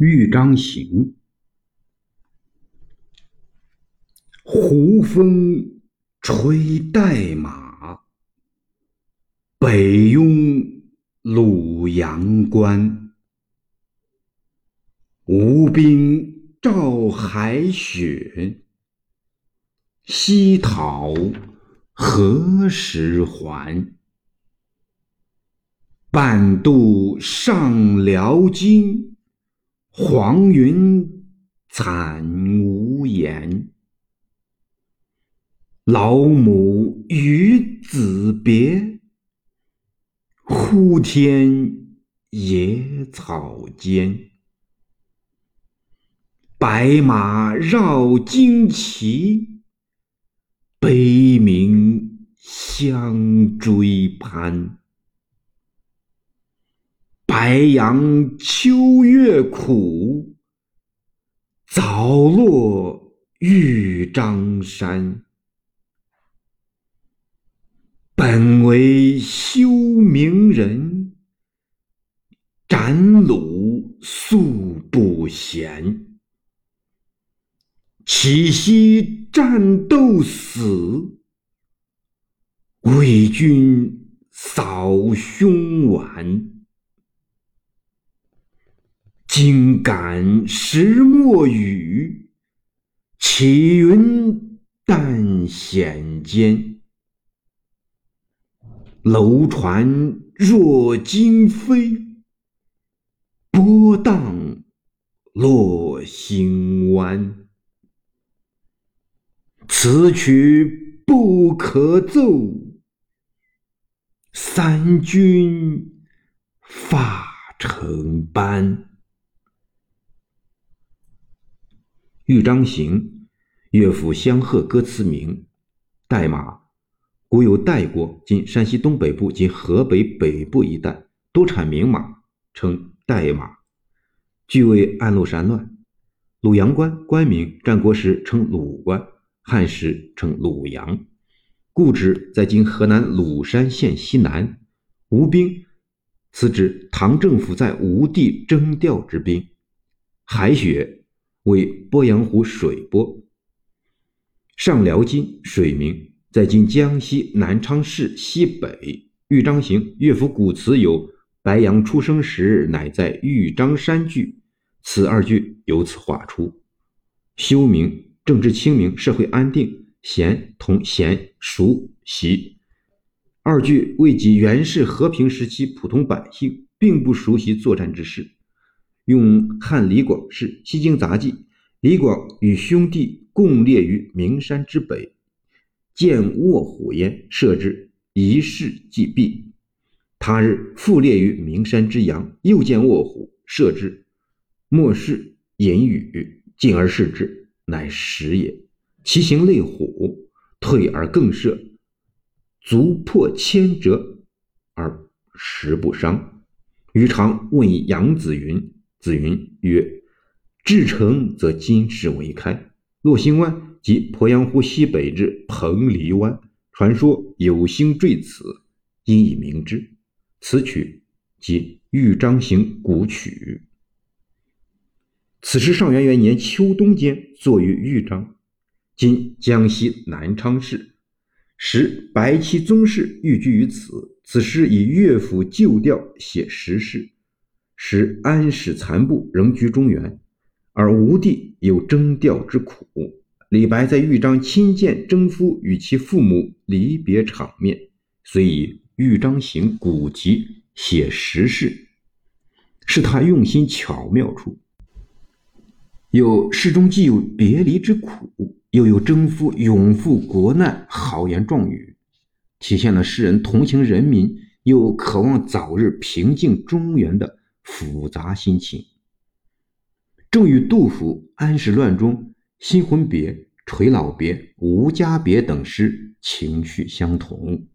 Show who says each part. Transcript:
Speaker 1: 豫章行，胡风吹代马，北拥鲁阳关。吴兵照海雪，西讨何时还？半渡上辽津。黄云惨无言，老母与子别，呼天野草间。白马绕旌旗，悲鸣相追攀。白杨秋月苦，早落玉章山。本为修明人，斩虏素不闲。岂惜战斗死，为君扫凶顽。今感石墨雨，起云淡险间？楼船若惊飞，波荡落星湾。此曲不可奏，三军发成斑。《豫章行》乐府相和歌词名：代马，古有代国，今山西东北部及河北北部一带多产名马，称代马。据为安禄山乱。鲁阳关关名，战国时称鲁关，汉时称鲁阳，故址在今河南鲁山县西南。吴兵，此指唐政府在吴地征调之兵。海雪。为鄱阳湖水波，上辽金水名，在今江西南昌市西北。豫章行乐府古词有“白杨出生时，乃在豫章山居”，此二句由此画出。休明，政治清明，社会安定。闲同闲熟习，二句未及元世和平时期普通百姓并不熟悉作战之事。用汉李广是《西京杂记》，李广与兄弟共列于名山之北，见卧虎焉，射之，一事即毙。他日复列于名山之阳，又见卧虎，射之，莫视隐语，进而视之，乃实也。其形类虎，退而更射，足破千折而食不伤。余常问以杨子云。子云曰：“至诚则金石为开。落星湾即鄱阳湖西北之彭蠡湾，传说有星坠此，因以名之。此曲即豫章行古曲。此诗上元元年秋冬间作于豫章，今江西南昌市。时白起宗室寓居于此。此诗以乐府旧调写时事。”使安史残部仍居中原，而吴地有征调之苦。李白在豫章亲见征夫与其父母离别场面，遂以《豫章行》古籍写时事，是他用心巧妙处。有诗中既有别离之苦，又有征夫勇赴国难豪言壮语，体现了诗人同情人民又渴望早日平静中原的。复杂心情，正与杜甫《安史乱》中《新婚别》《垂老别》《无家别》等诗情绪相同。